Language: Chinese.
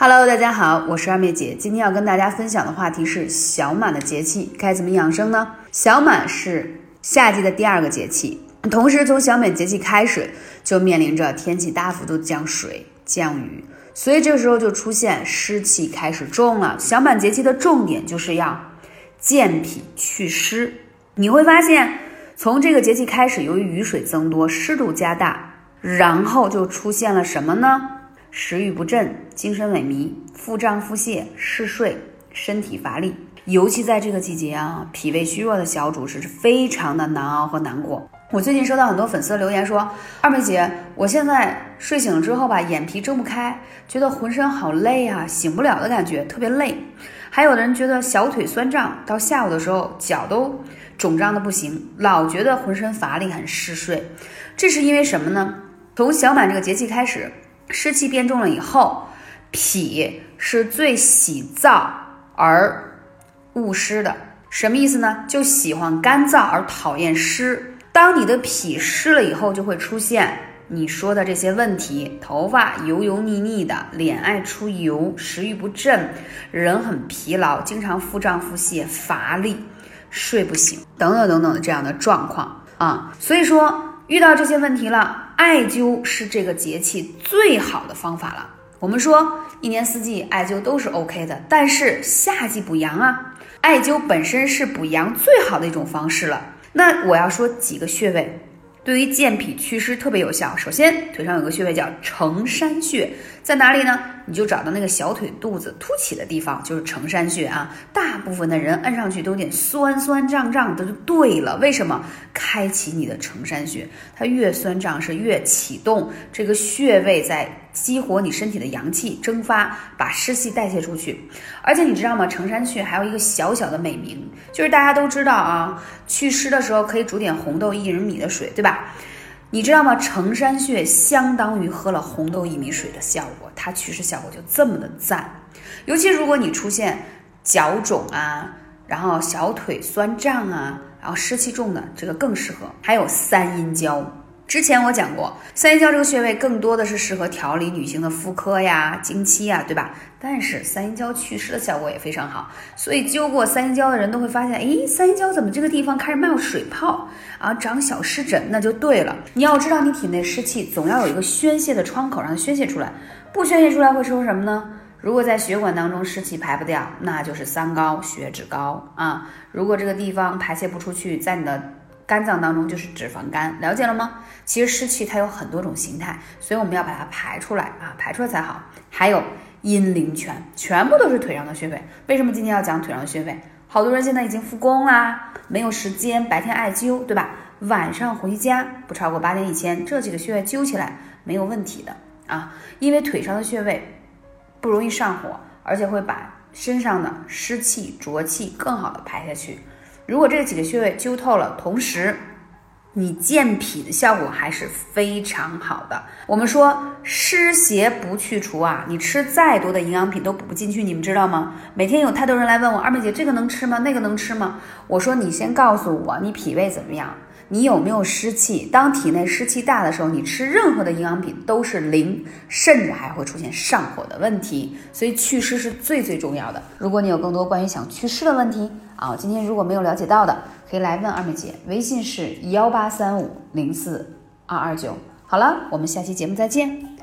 Hello，大家好，我是二妹姐。今天要跟大家分享的话题是小满的节气该怎么养生呢？小满是夏季的第二个节气，同时从小满节气开始就面临着天气大幅度降水、降雨，所以这时候就出现湿气开始重了。小满节气的重点就是要健脾祛湿。你会发现，从这个节气开始，由于雨水增多、湿度加大，然后就出现了什么呢？食欲不振、精神萎靡、腹胀腹泻、嗜睡、身体乏力，尤其在这个季节啊，脾胃虚弱的小主是非常的难熬和难过。我最近收到很多粉丝留言说：“二妹姐，我现在睡醒了之后吧，眼皮睁不开，觉得浑身好累啊，醒不了的感觉，特别累。还有的人觉得小腿酸胀，到下午的时候脚都肿胀的不行，老觉得浑身乏力，很嗜睡。这是因为什么呢？从小满这个节气开始。”湿气变重了以后，脾是最喜燥而恶湿的，什么意思呢？就喜欢干燥而讨厌湿。当你的脾湿了以后，就会出现你说的这些问题：头发油油腻腻的，脸爱出油，食欲不振，人很疲劳，经常腹胀腹泻、乏力、睡不醒等等等等的这样的状况啊。所以说。遇到这些问题了，艾灸是这个节气最好的方法了。我们说一年四季艾灸都是 OK 的，但是夏季补阳啊，艾灸本身是补阳最好的一种方式了。那我要说几个穴位。对于健脾祛湿特别有效。首先，腿上有个穴位叫承山穴，在哪里呢？你就找到那个小腿肚子凸起的地方，就是承山穴啊。大部分的人按上去都有点酸酸胀胀的，就对了。为什么？开启你的承山穴，它越酸胀是越启动这个穴位在。激活你身体的阳气，蒸发，把湿气代谢出去。而且你知道吗？承山穴还有一个小小的美名，就是大家都知道啊，祛湿的时候可以煮点红豆薏仁米的水，对吧？你知道吗？承山穴相当于喝了红豆薏米水的效果，它祛湿效果就这么的赞。尤其如果你出现脚肿啊，然后小腿酸胀啊，然后湿气重的，这个更适合。还有三阴交。之前我讲过，三阴交这个穴位更多的是适合调理女性的妇科呀、经期呀，对吧？但是三阴交祛湿的效果也非常好，所以灸过三阴交的人都会发现，诶，三阴交怎么这个地方开始冒水泡啊，长小湿疹？那就对了。你要知道，你体内湿气总要有一个宣泄的窗口，让它宣泄出来。不宣泄出来会出什么呢？如果在血管当中湿气排不掉，那就是三高、血脂高啊。如果这个地方排泄不出去，在你的肝脏当中就是脂肪肝，了解了吗？其实湿气它有很多种形态，所以我们要把它排出来啊，排出来才好。还有阴陵泉，全部都是腿上的穴位。为什么今天要讲腿上的穴位？好多人现在已经复工啦，没有时间，白天艾灸，对吧？晚上回家不超过八点以前，这几个穴位灸起来没有问题的啊，因为腿上的穴位不容易上火，而且会把身上的湿气浊气更好的排下去。如果这几个穴位灸透了，同时你健脾的效果还是非常好的。我们说湿邪不去除啊，你吃再多的营养品都补不进去，你们知道吗？每天有太多人来问我，二妹姐这个能吃吗？那个能吃吗？我说你先告诉我你脾胃怎么样。你有没有湿气？当体内湿气大的时候，你吃任何的营养品都是零，甚至还会出现上火的问题。所以祛湿是最最重要的。如果你有更多关于想祛湿的问题啊，今天如果没有了解到的，可以来问二妹姐，微信是幺八三五零四二二九。好了，我们下期节目再见。